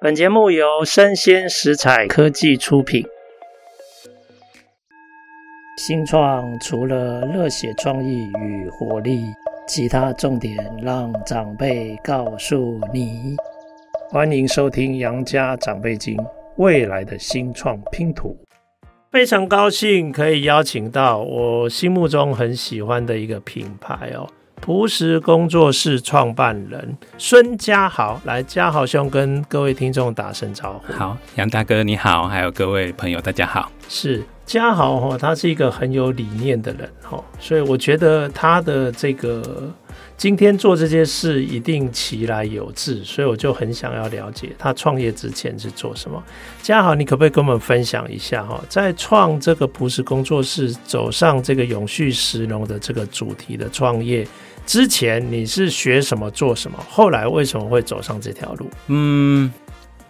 本节目由生鲜食材科技出品。新创除了热血创意与活力，其他重点让长辈告诉你。欢迎收听《杨家长辈经》，未来的新创拼图。非常高兴可以邀请到我心目中很喜欢的一个品牌哦。朴实工作室创办人孙家豪，来，家豪兄跟各位听众打声招呼。好，杨大哥你好，还有各位朋友大家好。是家豪哈，他是一个很有理念的人哈，所以我觉得他的这个。今天做这件事一定其来有自，所以我就很想要了解他创业之前是做什么。家豪，你可不可以跟我们分享一下哈，在创这个朴实工作室，走上这个永续石农的这个主题的创业之前，你是学什么做什么？后来为什么会走上这条路？嗯。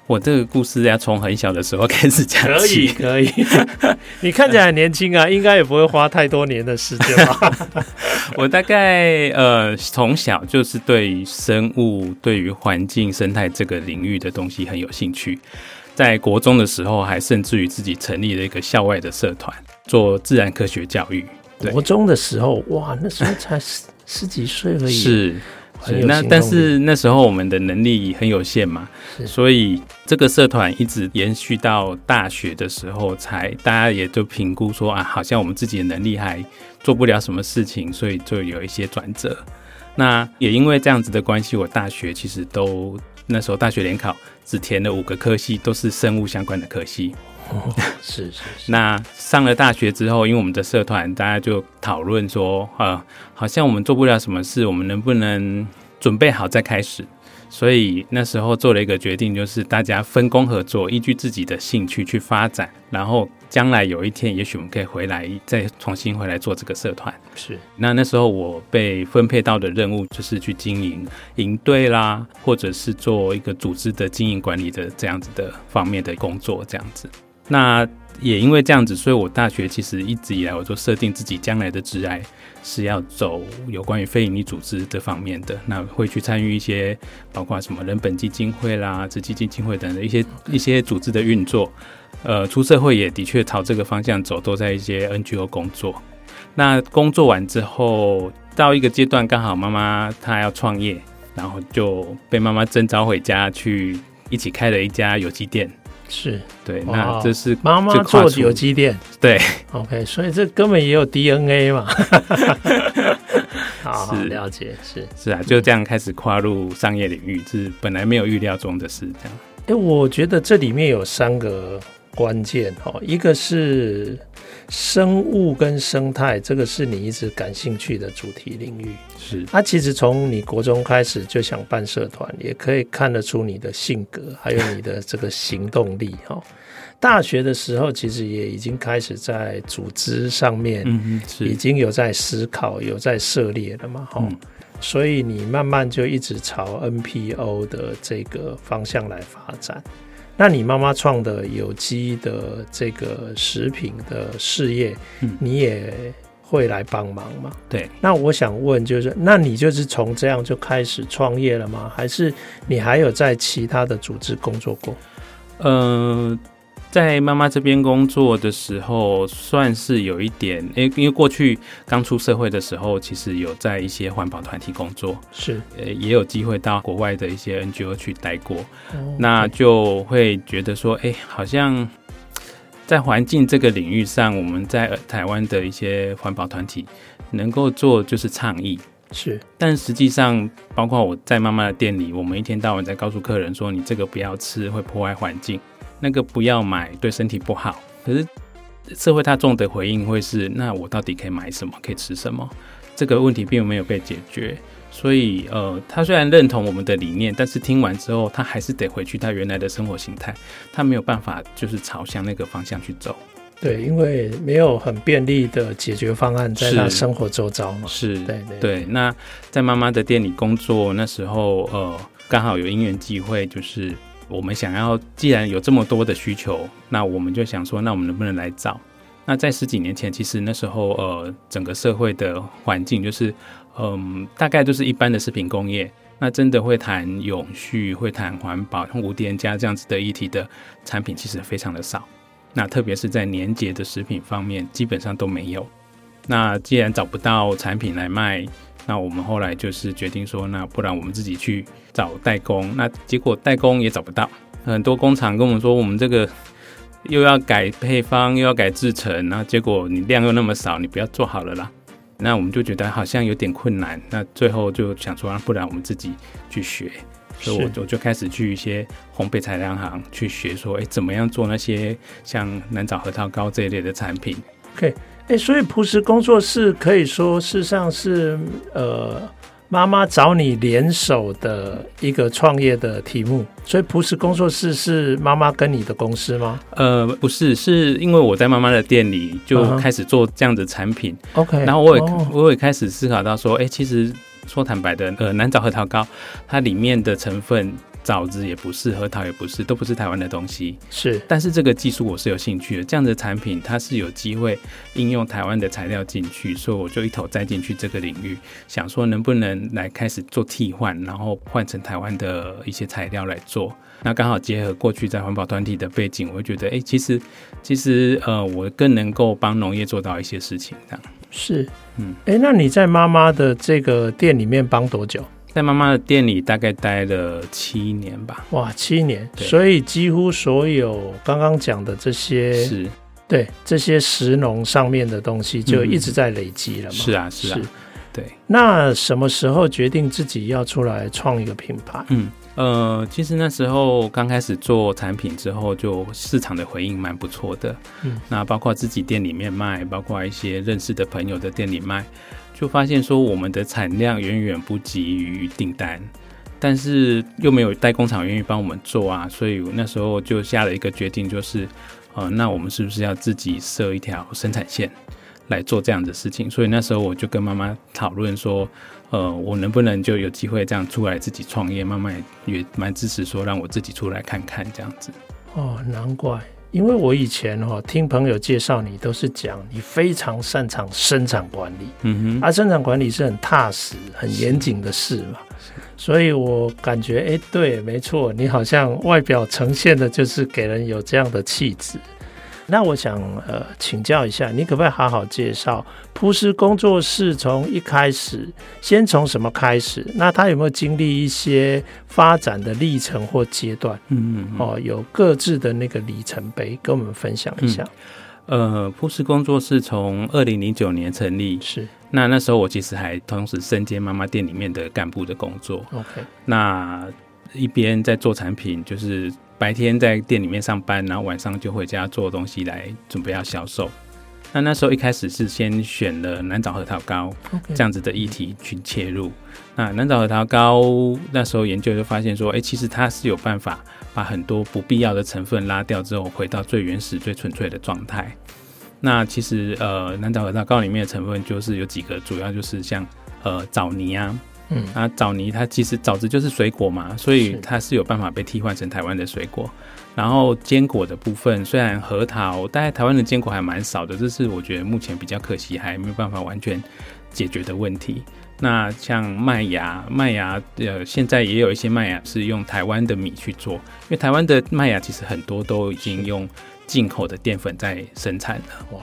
我这个故事要从很小的时候开始讲起。可以，可以。你看起来很年轻啊，应该也不会花太多年的时间吧？我大概呃，从小就是对于生物、对于环境生态这个领域的东西很有兴趣。在国中的时候，还甚至于自己成立了一个校外的社团，做自然科学教育。国中的时候，哇，那时候才十十几岁而已。是。是那但是那时候我们的能力很有限嘛，所以这个社团一直延续到大学的时候，才大家也都评估说啊，好像我们自己的能力还做不了什么事情，所以就有一些转折。那也因为这样子的关系，我大学其实都那时候大学联考只填了五个科系，都是生物相关的科系。哦，是是是。那上了大学之后，因为我们的社团，大家就讨论说，呃，好像我们做不了什么事，我们能不能准备好再开始？所以那时候做了一个决定，就是大家分工合作，依据自己的兴趣去发展，然后将来有一天，也许我们可以回来再重新回来做这个社团。是。那那时候我被分配到的任务，就是去经营营队啦，或者是做一个组织的经营管理的这样子的方面的工作，这样子。那也因为这样子，所以我大学其实一直以来我都设定自己将来的职涯是要走有关于非营利组织这方面的。那会去参与一些包括什么人本基金会啦、慈济基金会等的一些一些组织的运作。呃，出社会也的确朝这个方向走，都在一些 NGO 工作。那工作完之后，到一个阶段，刚好妈妈她要创业，然后就被妈妈征召回家去一起开了一家有机店。是。对，那这是妈妈做有机店，对，OK，所以这根本也有 DNA 嘛，好，好，是。了解，是。是啊，就这样开始跨入商业领域，是本来没有预料中的事，这样。哎，我觉得这里面有三个。关键哦，一个是生物跟生态，这个是你一直感兴趣的主题领域。是，它其实从你国中开始就想办社团，也可以看得出你的性格，还有你的这个行动力哈。大学的时候，其实也已经开始在组织上面，嗯，已经有在思考，有在涉猎了嘛，哈。所以你慢慢就一直朝 NPO 的这个方向来发展。那你妈妈创的有机的这个食品的事业，嗯，你也会来帮忙吗？对。那我想问，就是那你就是从这样就开始创业了吗？还是你还有在其他的组织工作过？嗯、呃。在妈妈这边工作的时候，算是有一点，因为因为过去刚出社会的时候，其实有在一些环保团体工作，是，呃，也有机会到国外的一些 NGO 去待过，哦，那就会觉得说，哎，好像在环境这个领域上，我们在台湾的一些环保团体能够做就是倡议，是，但实际上，包括我在妈妈的店里，我们一天到晚在告诉客人说，你这个不要吃，会破坏环境。那个不要买，对身体不好。可是社会大众的回应会是：那我到底可以买什么，可以吃什么？这个问题并没有被解决。所以，呃，他虽然认同我们的理念，但是听完之后，他还是得回去他原来的生活形态。他没有办法，就是朝向那个方向去走。对，因为没有很便利的解决方案在他生活周遭嘛。是，对对，对，那在妈妈的店里工作，那时候，呃，刚好有因缘机会，就是。我们想要，既然有这么多的需求，那我们就想说，那我们能不能来找？那在十几年前，其实那时候，呃，整个社会的环境就是，嗯、大概就是一般的食品工业，那真的会谈永续、会谈环保、像无添加这样子的议题的产品，其实非常的少。那特别是在年节的食品方面，基本上都没有。那既然找不到产品来卖，那我们后来就是决定说，那不然我们自己去找代工。那结果代工也找不到，很多工厂跟我们说，我们这个又要改配方，又要改制程，那结果你量又那么少，你不要做好了啦。那我们就觉得好像有点困难，那最后就想说，不然我们自己去学。所以我我就开始去一些烘焙材料行去学，说，哎，怎么样做那些像南枣核桃糕这一类的产品？OK，哎，所以朴实工作室可以说事实上是呃妈妈找你联手的一个创业的题目。所以朴实工作室是妈妈跟你的公司吗？呃，不是，是因为我在妈妈的店里就开始做这样的产品。OK，然后我也、oh. 我也开始思考到说，哎，其实。说坦白的，呃，南枣核桃糕，它里面的成分枣子也不是，核桃也不是，都不是台湾的东西。是，但是这个技术我是有兴趣的，这样的产品它是有机会应用台湾的材料进去，所以我就一头栽进去这个领域，想说能不能来开始做替换，然后换成台湾的一些材料来做。那刚好结合过去在环保团体的背景，我就觉得，哎，其实其实呃，我更能够帮农业做到一些事情，这样。是，嗯，哎，那你在妈妈的这个店里面帮多久？在妈妈的店里大概待了七年吧。哇，七年！所以几乎所有刚刚讲的这些，是对这些石农上面的东西，就一直在累积了嘛。是啊，是啊，对。那什么时候决定自己要出来创一个品牌？嗯。呃，其实那时候刚开始做产品之后，就市场的回应蛮不错的。嗯，那包括自己店里面卖，包括一些认识的朋友的店里卖，就发现说我们的产量远远不及于订单，但是又没有代工厂愿意帮我们做啊，所以那时候就下了一个决定，就是，呃，那我们是不是要自己设一条生产线来做这样的事情？所以那时候我就跟妈妈讨论说。呃，我能不能就有机会这样出来自己创业？妈妈也蛮支持，说让我自己出来看看这样子。哦，难怪，因为我以前哈、哦、听朋友介绍你，都是讲你非常擅长生产管理。嗯哼，啊，生产管理是很踏实、很严谨的事嘛。所以我感觉，哎，对，没错，你好像外表呈现的就是给人有这样的气质。那我想呃请教一下，你可不可以好好介绍铺师工作室从一开始，先从什么开始？那他有没有经历一些发展的历程或阶段？嗯，嗯嗯，哦，有各自的那个里程碑，跟我们分享一下。嗯、呃，铺师工作室从二零零九年成立，是那那时候我其实还同时身兼妈妈店里面的干部的工作。OK，那一边在做产品，就是。白天在店里面上班，然后晚上就回家做东西来准备要销售。那那时候一开始是先选了南枣核桃糕这样子的议题去切入。那南枣核桃糕那时候研究就发现说，哎，其实它是有办法把很多不必要的成分拉掉之后，回到最原始、最纯粹的状态。那其实呃，南枣核桃糕里面的成分就是有几个，主要就是像呃枣泥啊。嗯，啊，枣泥它其实枣子就是水果嘛，所以它是有办法被替换成台湾的水果。然后坚果的部分，虽然核桃，大概台湾的坚果还蛮少的，这是我觉得目前比较可惜，还没有办法完全解决的问题。那像麦芽，麦芽呃，现在也有一些麦芽是用台湾的米去做，因为台湾的麦芽其实很多都已经用进口的淀粉在生产了。哇，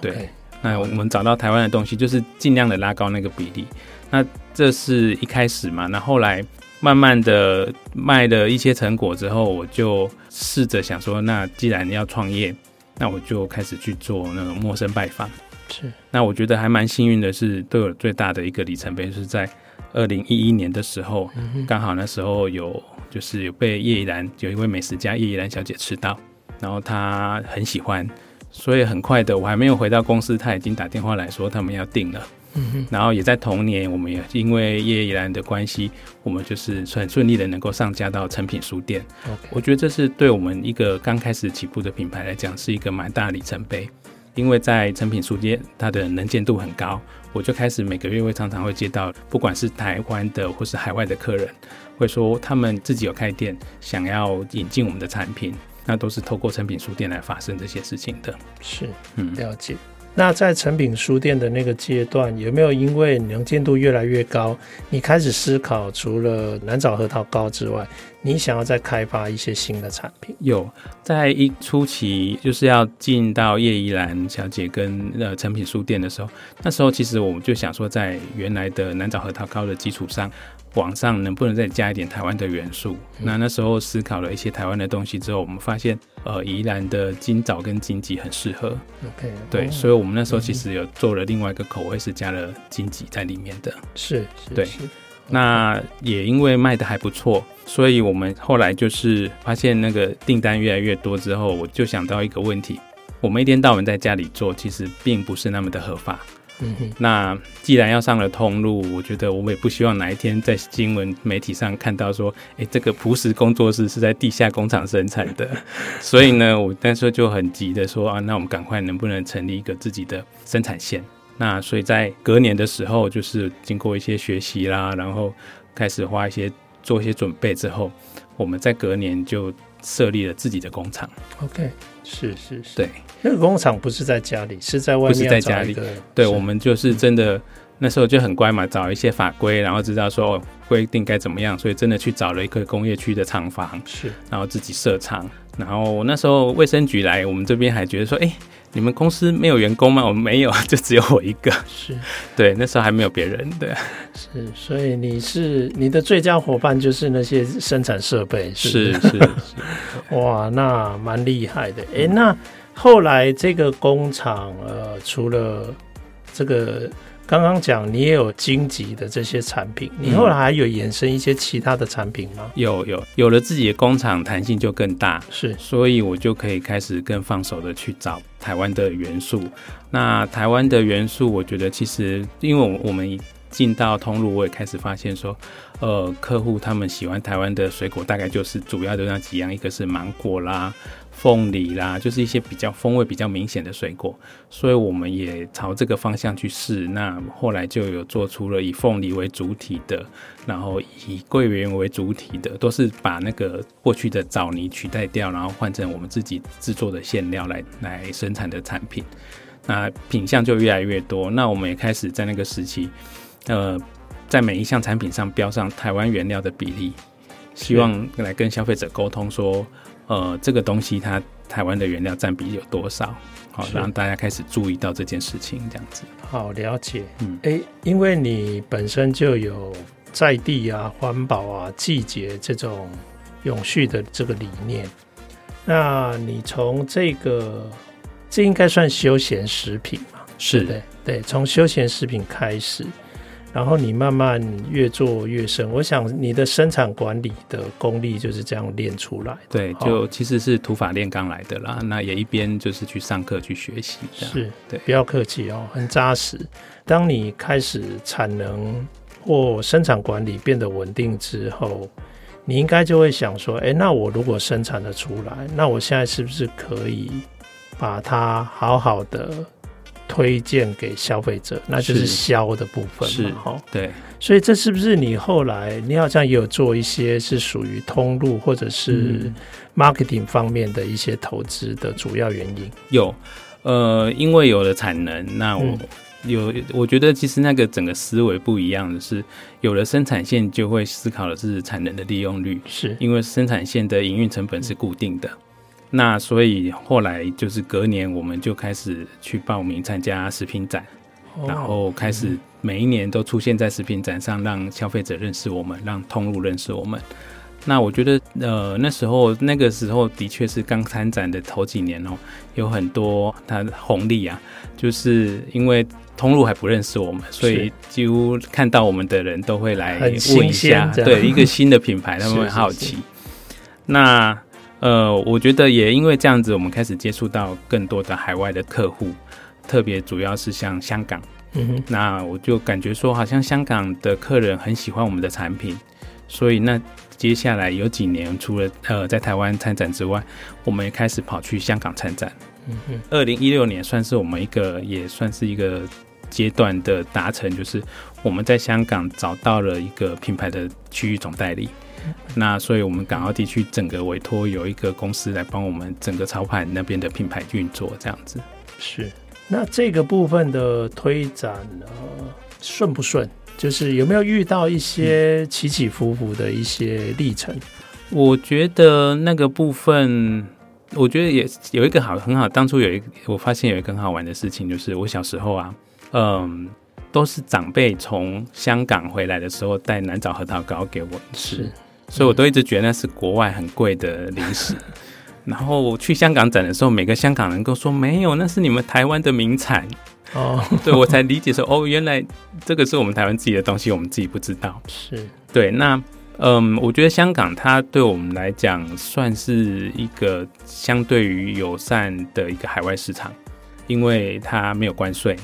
对，那我们找到台湾的东西，就是尽量的拉高那个比例。那这是一开始嘛，那后来慢慢的卖了一些成果之后，我就试着想说，那既然要创业，那我就开始去做那种陌生拜访。是，那我觉得还蛮幸运的是，对我最大的一个里程碑是在二零一一年的时候，刚好那时候有就是有被叶一兰有一位美食家叶一兰小姐吃到，然后她很喜欢，所以很快的我还没有回到公司，她已经打电话来说他们要订了。嗯，然后也在同年，我们也因为叶怡兰的关系，我们就是很顺利的能够上架到成品书店。我觉得这是对我们一个刚开始起步的品牌来讲，是一个蛮大的里程碑。因为在成品书店，它的能见度很高，我就开始每个月会常常会接到，不管是台湾的或是海外的客人，会说他们自己有开店，想要引进我们的产品，那都是透过成品书店来发生这些事情的。是，嗯，了解。那在成品书店的那个阶段，有没有因为能见度越来越高，你开始思考除了南枣核桃糕之外，你想要再开发一些新的产品？有，在一初期就是要进到叶宜兰小姐跟呃成品书店的时候，那时候其实我们就想说，在原来的南枣核桃糕的基础上。网上能不能再加一点台湾的元素？嗯、那那时候思考了一些台湾的东西之后，我们发现，呃，宜兰的金枣跟金桔很适合。OK，对，哦、所以我们那时候其实有做了另外一个口味，是加了金桔在里面的。是，是对。那也因为卖的还不错，所以我们后来就是发现那个订单越来越多之后，我就想到一个问题：我们一天到晚在家里做，其实并不是那么的合法。嗯哼，那既然要上了通路，我觉得我们也不希望哪一天在新闻媒体上看到说，哎、欸，这个朴实工作室是在地下工厂生产的。所以呢，我那时候就很急的说啊，那我们赶快能不能成立一个自己的生产线？那所以在隔年的时候，就是经过一些学习啦，然后开始花一些做一些准备之后，我们在隔年就设立了自己的工厂。OK。是是是，对，那个工厂不是在家里，是在外面，不是在家里。对，我们就是真的那时候就很乖嘛，找一些法规，然后知道说哦，规定该怎么样，所以真的去找了一个工业区的厂房，是，然后自己设厂。然后那时候卫生局来我们这边还觉得说，哎，你们公司没有员工吗？我们没有，就只有我一个。是，对，那时候还没有别人。对，是，所以你是你的最佳伙伴就是那些生产设备，是是是，是，哇，那蛮厉害的。哎，那后来这个工厂呃，除了这个。刚刚讲你也有荆棘的这些产品，你后来还有衍生一些其他的产品吗？有有有了自己的工厂，弹性就更大，是，所以我就可以开始更放手的去找台湾的元素。那台湾的元素，我觉得其实因为我们进到通路，我也开始发现说，呃，客户他们喜欢台湾的水果，大概就是主要的那几样，一个是芒果啦。凤梨啦，就是一些比较风味比较明显的水果，所以我们也朝这个方向去试。那后来就有做出了以凤梨为主体的，然后以桂圆为主体的，都是把那个过去的枣泥取代掉，然后换成我们自己制作的馅料来来生产的产品。那品相就越来越多。那我们也开始在那个时期，呃，在每一项产品上标上台湾原料的比例，希望来跟消费者沟通说。呃，这个东西它台湾的原料占比有多少？好，让大家开始注意到这件事情，这样子。好，了解。嗯，哎，因为你本身就有在地啊、环保啊、季节这种永续的这个理念，那你从这个，这应该算休闲食品嘛？是的，对，对，从休闲食品开始。然后你慢慢越做越深，我想你的生产管理的功力就是这样练出来的。对，就其实是土法炼钢来的啦。那也一边就是去上课去学习。是，对，不要客气哦，很扎实。当你开始产能或生产管理变得稳定之后，你应该就会想说：哎，那我如果生产的出来，那我现在是不是可以把它好好的？推荐给消费者，那就是销的部分嘛，哈，对，所以这是不是你后来你好像也有做一些是属于通路或者是 marketing 方面的一些投资的主要原因？有，呃，因为有了产能，那我有，我觉得其实那个整个思维不一样的是，有了生产线就会思考的是产能的利用率，是因为生产线的营运成本是固定的。那所以后来就是隔年，我们就开始去报名参加食品展，然后开始每一年都出现在食品展上，让消费者认识我们，让通路认识我们。那我觉得，呃，那时候那个时候的确是刚参展的头几年哦，有很多它红利啊，就是因为通路还不认识我们，所以几乎看到我们的人都会来问一下，对一个新的品牌，他们会好奇。那呃，我觉得也因为这样子，我们开始接触到更多的海外的客户，特别主要是像香港。嗯哼，那我就感觉说，好像香港的客人很喜欢我们的产品，所以那接下来有几年，除了呃在台湾参展之外，我们也开始跑去香港参展。嗯哼，二零一六年算是我们一个，也算是一个阶段的达成，就是我们在香港找到了一个品牌的区域总代理。那所以，我们港澳地区整个委托有一个公司来帮我们整个潮牌那边的品牌运作，这样子。是，那这个部分的推展呢，顺不顺？就是有没有遇到一些起起伏伏的一些历程？我觉得那个部分，我觉得也有一个好很好。当初有一个，我发现有一个很好玩的事情，就是我小时候啊，嗯，都是长辈从香港回来的时候带南枣核桃糕给我吃，是所以我都一直觉得那是国外很贵的零食。然后我去香港展的时候，每个香港人都说没有，那是你们台湾的名产哦。对，我才理解说哦，原来这个是我们台湾自己的东西，我们自己不知道。是对，那嗯，我觉得香港它对我们来讲算是一个相对于友善的一个海外市场，因为它没有关税，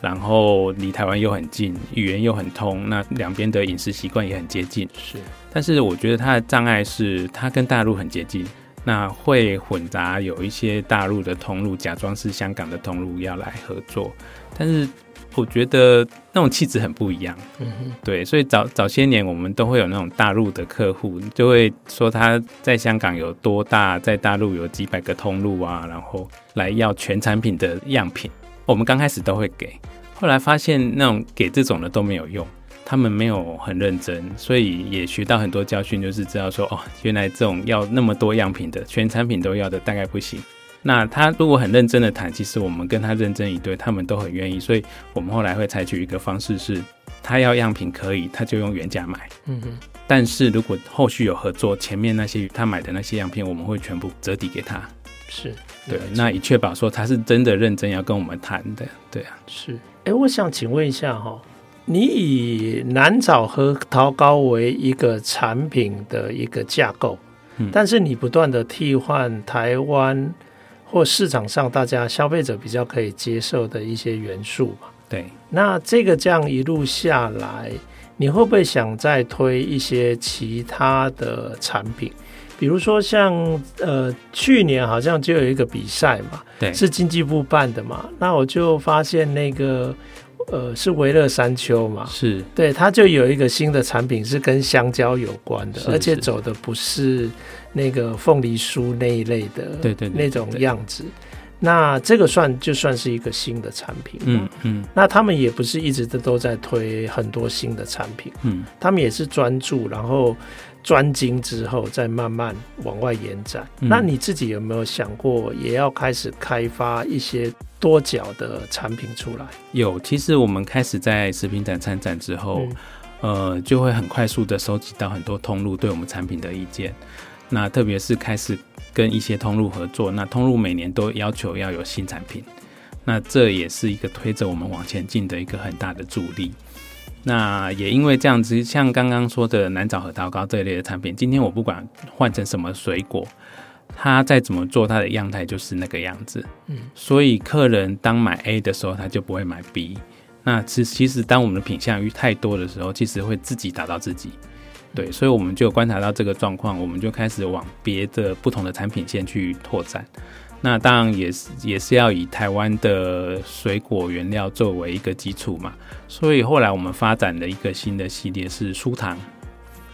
然后离台湾又很近，语言又很通，那两边的饮食习惯也很接近。是，但是我觉得它的障碍是它跟大陆很接近。那会混杂有一些大陆的通路，假装是香港的通路要来合作，但是我觉得那种气质很不一样。嗯，对，所以早早些年我们都会有那种大陆的客户，就会说他在香港有多大，在大陆有几百个通路啊，然后来要全产品的样品。我们刚开始都会给，后来发现那种给这种的都没有用。他们没有很认真，所以也学到很多教训，就是知道说哦，原来这种要那么多样品的，全产品都要的，大概不行。那他如果很认真的谈，其实我们跟他认真一对，他们都很愿意。所以我们后来会采取一个方式是，他要样品可以，他就用原价买。嗯哼。但是如果后续有合作，前面那些他买的那些样品，我们会全部折抵给他。是对，那以确保说他是真的认真要跟我们谈的。对啊，是。哎，我想请问一下哈。你以南枣核桃糕为一个产品的一个架构，嗯，但是你不断的替换台湾或市场上大家消费者比较可以接受的一些元素嘛？对，那这个这样一路下来，你会不会想再推一些其他的产品？比如说像呃去年好像就有一个比赛嘛，对，是经济部办的嘛，那我就发现那个。呃，是维乐山丘嘛？是，对，它就有一个新的产品是跟香蕉有关的，而且走的不是那个凤梨酥那一类的，对对，那种样子。那这个算就算是一个新的产品，嗯嗯。那他们也不是一直都都在推很多新的产品，嗯，他们也是专注，然后专精之后再慢慢往外延展。嗯、那你自己有没有想过，也要开始开发一些？多角的产品出来有，其实我们开始在食品展参展之后，嗯、呃，就会很快速的收集到很多通路对我们产品的意见。那特别是开始跟一些通路合作，那通路每年都要求要有新产品，那这也是一个推着我们往前进的一个很大的助力。那也因为这样子，像刚刚说的南枣核桃糕这一类的产品，今天我不管换成什么水果。它再怎么做，它的样态就是那个样子。嗯，所以客人当买 A 的时候，他就不会买 B。那其其实当我们的品项越太多的时候，其实会自己打到自己。对，所以我们就观察到这个状况，我们就开始往别的不同的产品线去拓展。那当然也是也是要以台湾的水果原料作为一个基础嘛。所以后来我们发展了一个新的系列是酥糖。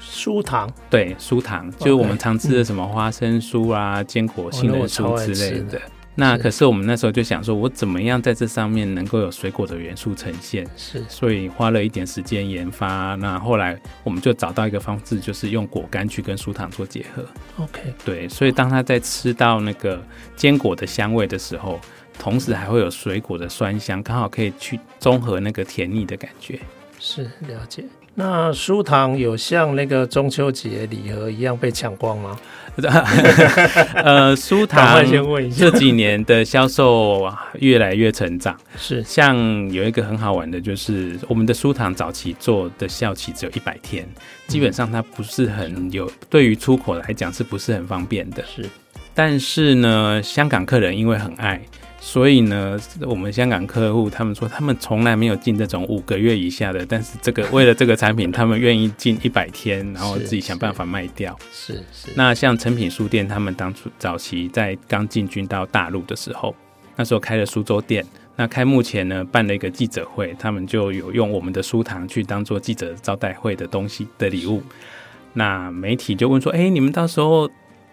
酥糖，对，酥糖就是我们常吃的什么花生酥啊、坚、嗯、果杏仁酥之类的。那可是我们那时候就想说，我怎么样在这上面能够有水果的元素呈现？是，所以花了一点时间研发。那后来我们就找到一个方式，就是用果干去跟酥糖做结合。OK，对，所以当他在吃到那个坚果的香味的时候，同时还会有水果的酸香，刚好可以去综合那个甜腻的感觉。是，了解。那酥糖有像那个中秋节礼盒一样被抢光吗？呃，酥糖这几年的销售越来越成长。是，像有一个很好玩的，就是我们的酥糖早期做的效期只有一百天，基本上它不是很有，对于出口来讲是不是很方便的？是，但是呢，香港客人因为很爱。所以呢，我们香港客户他们说，他们从来没有进这种五个月以下的，但是这个为了这个产品，他们愿意进一百天，然后自己想办法卖掉。是是。那像诚品书店，他们当初早期在刚进军到大陆的时候，那时候开了苏州店，那开幕前呢，办了一个记者会，他们就有用我们的书堂去当做记者招待会的东西的礼物。那媒体就问说，哎，你们到时候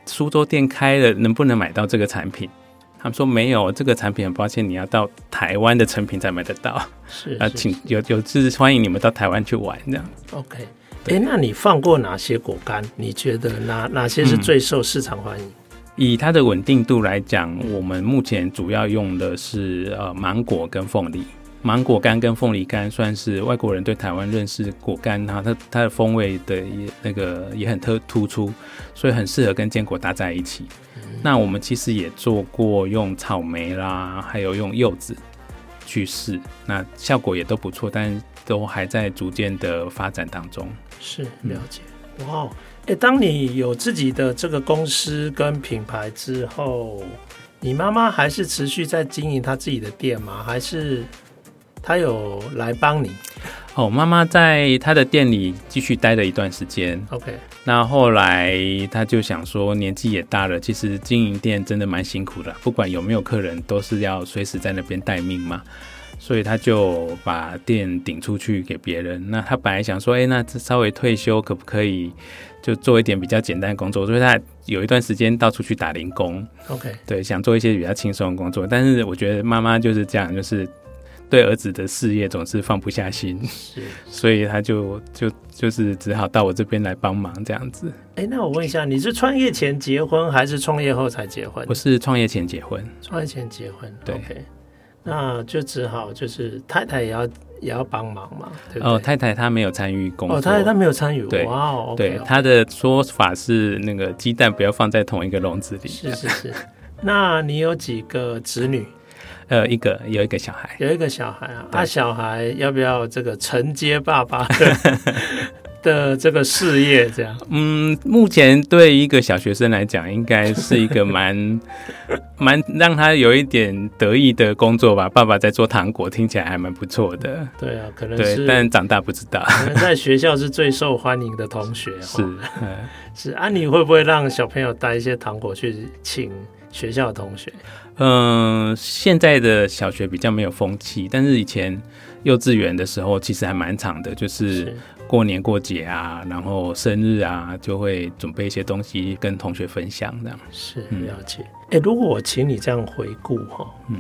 苏州店开了，能不能买到这个产品？他们说没有这个产品，很抱歉，你要到台湾的成品才买得到。是啊，请有有志欢迎你们到台湾去玩这样。OK，哎、欸，那你放过哪些果干？你觉得哪哪些是最受市场欢迎？嗯、以它的稳定度来讲，我们目前主要用的是呃芒果跟凤梨。芒果干跟凤梨干算是外国人对台湾认识果干，它它它的风味的也那个也很特突出，所以很适合跟坚果搭在一起。嗯、那我们其实也做过用草莓啦，还有用柚子去试，那效果也都不错，但都还在逐渐的发展当中。是了解，哇、嗯，哎、当你有自己的这个公司跟品牌之后，你妈妈还是持续在经营她自己的店吗？还是？他有来帮你哦，妈妈在他的店里继续待了一段时间。OK，那后来他就想说，年纪也大了，其实经营店真的蛮辛苦的，不管有没有客人，都是要随时在那边待命嘛。所以他就把店顶出去给别人。那他本来想说，哎，那稍微退休可不可以就做一点比较简单的工作？所以他有一段时间到处去打零工。OK，对，想做一些比较轻松的工作。但是我觉得妈妈就是这样，就是。对儿子的事业总是放不下心，是，所以他就就就是只好到我这边来帮忙这样子。哎，那我问一下，你是创业前结婚还是创业后才结婚？我是创业前结婚，创业前结婚。对那就只好就是太太也要也要帮忙嘛。对对哦，太太她没有参与工作，哦，太太她没有参与。对，哇哦，对，她的说法是那个鸡蛋不要放在同一个笼子里。是是是。那你有几个子女？呃，一个有一个小孩，有一个小孩啊，他、啊、小孩要不要这个承接爸爸的 的这个事业？这样，嗯，目前对一个小学生来讲，应该是一个蛮蛮让他有一点得意的工作吧。爸爸在做糖果，听起来还蛮不错的。对啊，可能是，对，但长大不知道。可能在学校是最受欢迎的同学，是，嗯、是啊，你会不会让小朋友带一些糖果去请学校的同学？嗯，现在的小学比较没有风气，但是以前幼稚园的时候其实还蛮长的，就是过年过节啊，然后生日啊，就会准备一些东西跟同学分享，这样是了解。哎、嗯欸，如果我请你这样回顾哈，嗯，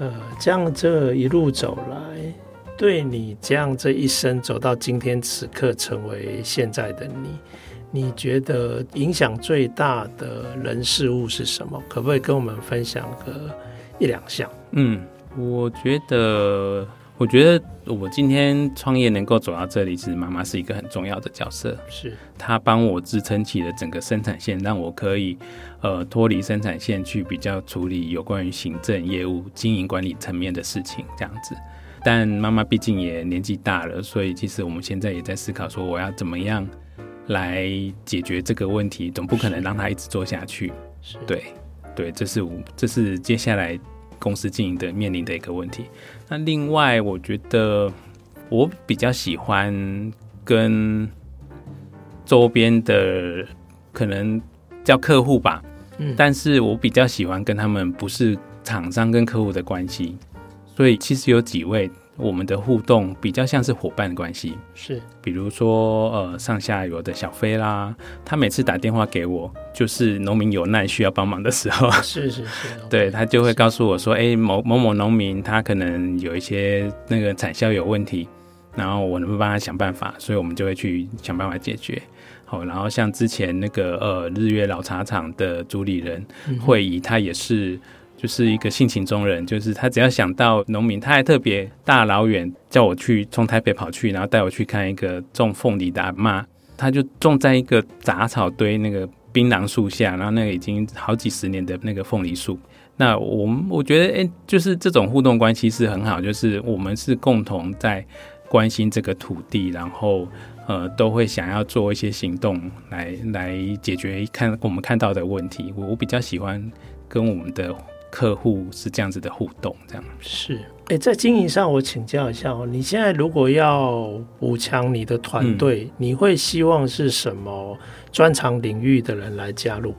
呃，这样这一路走来，对你这样这一生走到今天此刻，成为现在的你。你觉得影响最大的人事物是什么？可不可以跟我们分享个一两项？嗯，我觉得，我觉得我今天创业能够走到这里，其实妈妈是一个很重要的角色。是她帮我支撑起了整个生产线，让我可以呃脱离生产线去比较处理有关于行政业务、经营管理层面的事情，这样子。但妈妈毕竟也年纪大了，所以其实我们现在也在思考说，我要怎么样。来解决这个问题，总不可能让他一直做下去。对，对，这是我，这是接下来公司经营的面临的一个问题。那另外，我觉得我比较喜欢跟周边的可能叫客户吧，嗯，但是我比较喜欢跟他们不是厂商跟客户的关系，所以其实有几位。我们的互动比较像是伙伴关系，是，比如说呃上下游的小飞啦，他每次打电话给我，就是农民有难需要帮忙的时候，是是是，对，他就会告诉我说，哎，某某某农民他可能有一些那个产销有问题，然后我能不能帮他想办法，所以我们就会去想办法解决。好，然后像之前那个呃日月老茶厂的主理人会议，他也是。就是一个性情中人，就是他只要想到农民，他还特别大老远叫我去从台北跑去，然后带我去看一个种凤梨的阿嬷，他就种在一个杂草堆那个槟榔树下，然后那个已经好几十年的那个凤梨树。那我们我觉得，哎，就是这种互动关系是很好，就是我们是共同在关心这个土地，然后呃都会想要做一些行动来来解决看我们看到的问题。我我比较喜欢跟我们的。客户是这样子的互动，这样是。哎、欸，在经营上，我请教一下哦，你现在如果要补强你的团队，嗯，你会希望是什么专长领域的人来加入？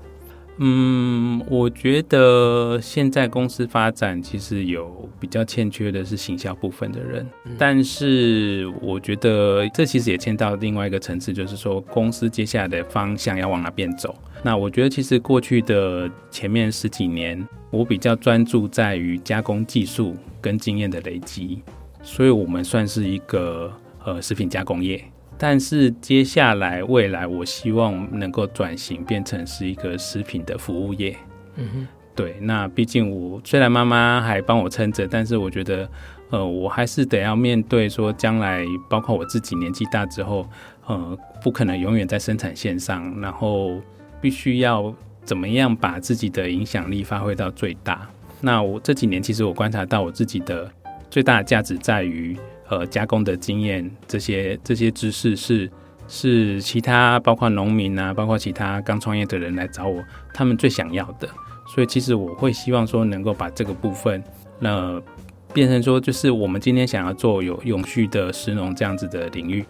嗯，我觉得现在公司发展其实有比较欠缺的是行销部分的人，嗯、但是我觉得这其实也牵到另外一个层次，就是说公司接下来的方向要往哪边走。那我觉得其实过去的前面十几年，我比较专注在于加工技术跟经验的累积，所以我们算是一个呃食品加工业。但是接下来未来，我希望能够转型变成是一个食品的服务业。嗯哼，对。那毕竟我虽然妈妈还帮我撑着，但是我觉得，呃，我还是得要面对说，将来包括我自己年纪大之后，呃，不可能永远在生产线上，然后必须要怎么样把自己的影响力发挥到最大。那我这几年其实我观察到我自己的最大的价值在于。呃，加工的经验，这些这些知识是是其他包括农民啊，包括其他刚创业的人来找我，他们最想要的。所以其实我会希望说，能够把这个部分，那、变成说，就是我们今天想要做有永续的食农这样子的领域，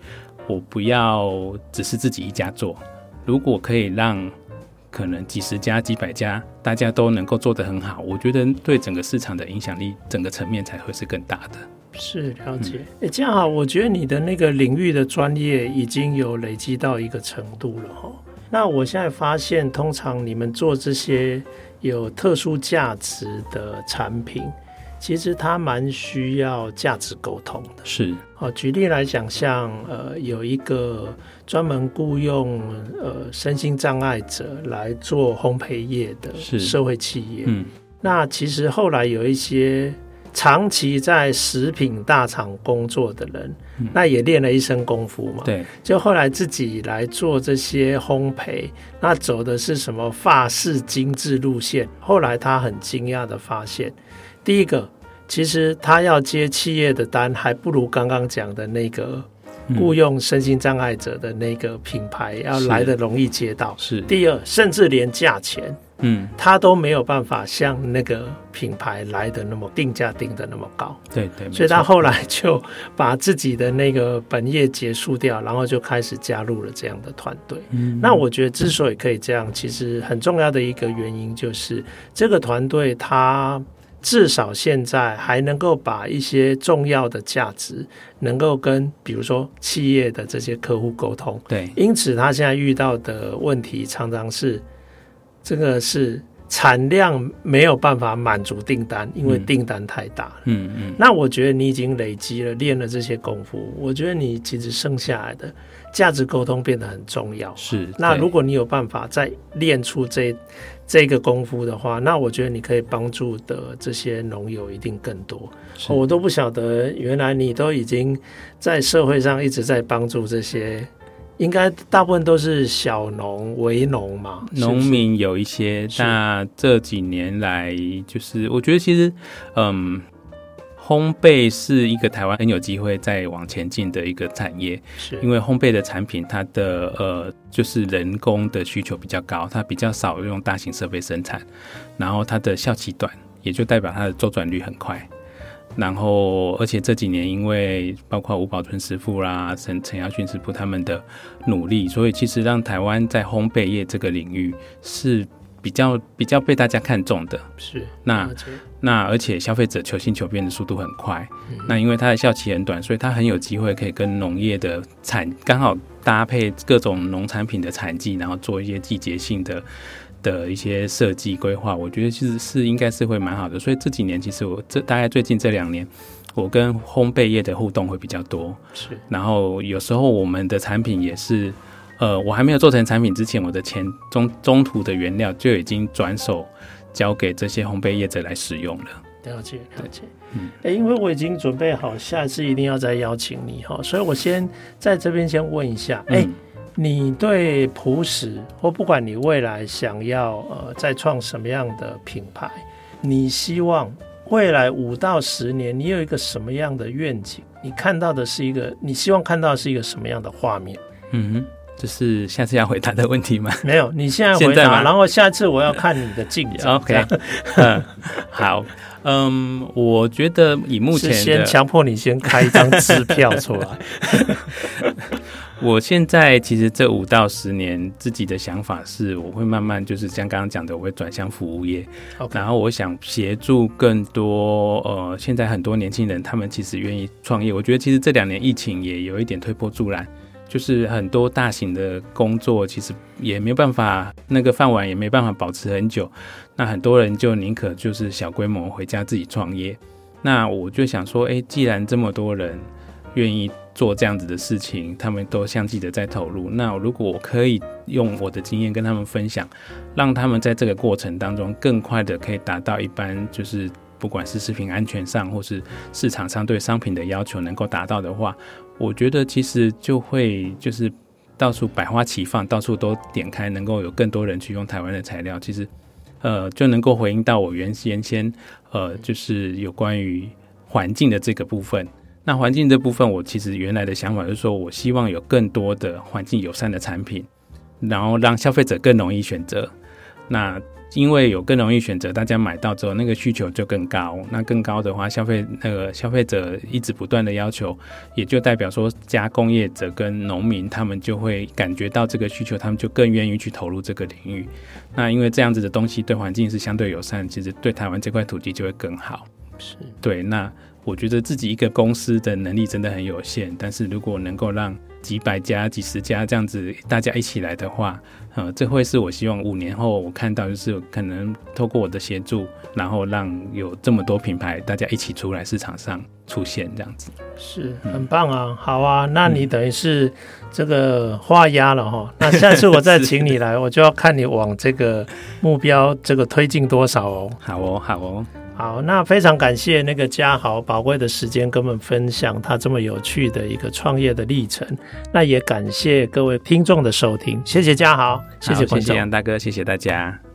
我不要只是自己一家做。如果可以让可能几十家、几百家大家都能够做得很好，我觉得对整个市场的影响力，整个层面才会是更大的。是了解，哎、嗯，这样好，我觉得你的那个领域的专业已经有累积到一个程度了哈。那我现在发现，通常你们做这些有特殊价值的产品，其实它蛮需要价值沟通的。是，好，举例来讲，像呃，有一个专门雇佣呃身心障碍者来做烘焙业的社会企业，嗯，那其实后来有一些。长期在食品大厂工作的人，嗯、那也练了一身功夫嘛。对，就后来自己来做这些烘焙，那走的是什么法式精致路线。后来他很惊讶的发现，第一个，其实他要接企业的单，还不如刚刚讲的那个雇佣身心障碍者的那个品牌要来的容易接到。是第二，甚至连价钱。嗯，他都没有办法像那个品牌来的那么定价定的那么高，对对，所以他后来就把自己的那个本业结束掉，然后就开始加入了这样的团队。嗯，那我觉得之所以可以这样，其实很重要的一个原因就是这个团队他至少现在还能够把一些重要的价值能够跟比如说企业的这些客户沟通。对，因此他现在遇到的问题常常是。这个是产量没有办法满足订单，因为订单太大了。嗯嗯，嗯。那我觉得你已经累积了、练了这些功夫，我觉得你其实剩下来的价值沟通变得很重要。是。那如果你有办法再练出这这个功夫的话，那我觉得你可以帮助的这些农友一定更多。我都不晓得，原来你都已经在社会上一直在帮助这些。应该大部分都是小农、为农嘛，农民有一些。那这几年来，就是我觉得其实，嗯，烘焙是一个台湾很有机会再往前进的一个产业。是因为烘焙的产品，它的呃，就是人工的需求比较高，它比较少用大型设备生产，然后它的效期短，也就代表它的周转率很快。然后，而且这几年因为包括吴宝春师傅啦、陈陈耀训师傅他们的努力，所以其实让台湾在烘焙业这个领域是比较比较被大家看重的。是，那那而且消费者求新求变的速度很快。嗯、那因为它的效期很短，所以它很有机会可以跟农业的产刚好搭配各种农产品的产季，然后做一些季节性的。的一些设计规划，我觉得其实是应该是会蛮好的。所以这几年，其实我这大概最近这两年，我跟烘焙业的互动会比较多。是，然后有时候我们的产品也是，呃，我还没有做成产品之前，我的前中中途的原料就已经转手交给这些烘焙业者来使用了。了解，了解。嗯，哎，因为我已经准备好下一次一定要再邀请你哈，所以我先在这边先问一下，哎、嗯。你对朴食，或不管你未来想要呃再创什么样的品牌，你希望未来五到十年，你有一个什么样的愿景？你看到的是一个，你希望看到的是一个什么样的画面？嗯哼，这是下次要回答的问题吗？没有，你现在回答，然后下次我要看你的进展。OK，嗯，好，嗯，我觉得以目前先强迫你先开一张支票出来。我现在其实这五到十年自己的想法是，我会慢慢就是像刚刚讲的，我会转向服务业.然后我想协助更多呃，现在很多年轻人他们其实愿意创业。我觉得其实这两年疫情也有一点推波助澜，就是很多大型的工作其实也没有办法，那个饭碗也没办法保持很久，那很多人就宁可就是小规模回家自己创业。那我就想说，哎，既然这么多人愿意。做这样子的事情，他们都相继的在投入。那如果我可以用我的经验跟他们分享，让他们在这个过程当中更快的可以达到一般就是不管是食品安全上或是市场上对商品的要求能够达到的话，我觉得其实就会就是到处百花齐放，到处都点开，能够有更多人去用台湾的材料，其实呃就能够回应到我原先先呃就是有关于环境的这个部分。那环境这部分，我其实原来的想法就是说，我希望有更多的环境友善的产品，然后让消费者更容易选择。那因为有更容易选择，大家买到之后，那个需求就更高。那更高的话，消费那个消费者一直不断的要求，也就代表说，加工业者跟农民他们就会感觉到这个需求，他们就更愿意去投入这个领域。那因为这样子的东西对环境是相对友善，其实对台湾这块土地就会更好。是对那。我觉得自己一个公司的能力真的很有限，但是如果能够让几百家、几十家这样子大家一起来的话，呃，这会是我希望五年后我看到，就是可能透过我的协助，然后让有这么多品牌大家一起出来市场上出现这样子，是很棒啊！好啊，那你等于是这个画押了哈，那下次我再请你来，我就要看你往这个目标这个推进多少哦。好哦，好哦。好，那非常感谢那个嘉豪宝贵的时间跟我们分享他这么有趣的一个创业的历程。那也感谢各位听众的收听，谢谢嘉豪，谢谢观众，谢谢杨大哥，谢谢大家。